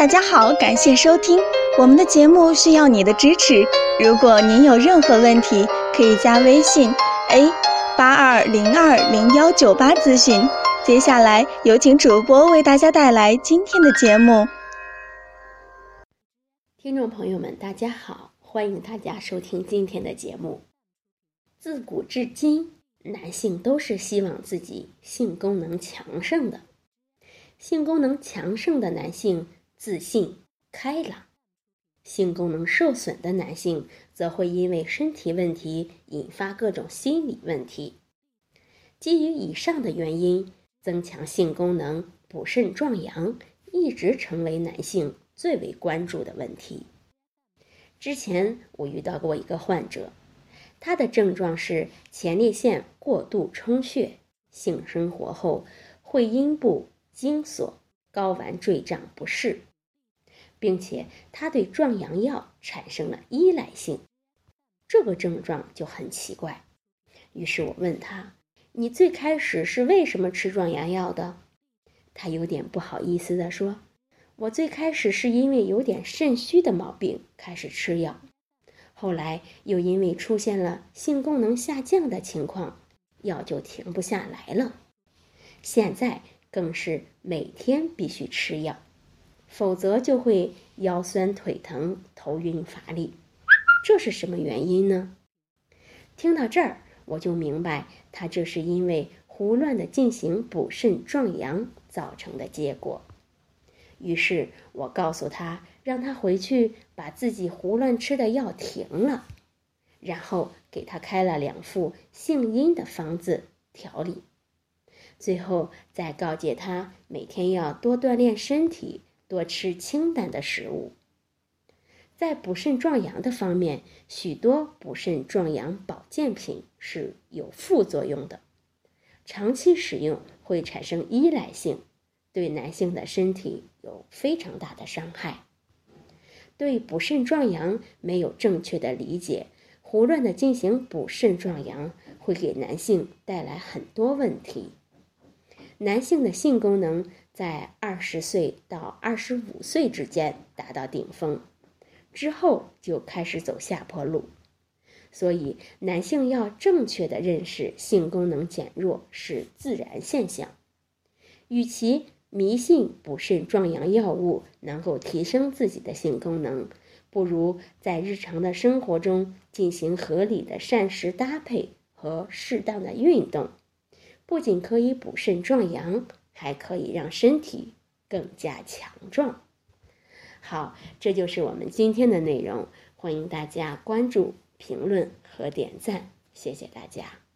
大家好，感谢收听我们的节目，需要你的支持。如果您有任何问题，可以加微信 a 八二零二零幺九八咨询。接下来有请主播为大家带来今天的节目。听众朋友们，大家好，欢迎大家收听今天的节目。自古至今，男性都是希望自己性功能强盛的。性功能强盛的男性自信开朗，性功能受损的男性则会因为身体问题引发各种心理问题。基于以上的原因，增强性功能、补肾壮阳一直成为男性最为关注的问题。之前我遇到过一个患者，他的症状是前列腺过度充血，性生活后会阴部。精索、睾丸坠胀不适，并且他对壮阳药产生了依赖性，这个症状就很奇怪。于是我问他：“你最开始是为什么吃壮阳药的？”他有点不好意思地说：“我最开始是因为有点肾虚的毛病开始吃药，后来又因为出现了性功能下降的情况，药就停不下来了。现在。”更是每天必须吃药，否则就会腰酸腿疼、头晕乏力。这是什么原因呢？听到这儿，我就明白他这是因为胡乱的进行补肾壮阳造成的结果。于是我告诉他，让他回去把自己胡乱吃的药停了，然后给他开了两副性阴的方子调理。最后再告诫他，每天要多锻炼身体，多吃清淡的食物。在补肾壮阳的方面，许多补肾壮阳保健品是有副作用的，长期使用会产生依赖性，对男性的身体有非常大的伤害。对补肾壮阳没有正确的理解，胡乱的进行补肾壮阳，会给男性带来很多问题。男性的性功能在二十岁到二十五岁之间达到顶峰，之后就开始走下坡路。所以，男性要正确的认识性功能减弱是自然现象。与其迷信补肾壮阳药物能够提升自己的性功能，不如在日常的生活中进行合理的膳食搭配和适当的运动。不仅可以补肾壮阳，还可以让身体更加强壮。好，这就是我们今天的内容。欢迎大家关注、评论和点赞，谢谢大家。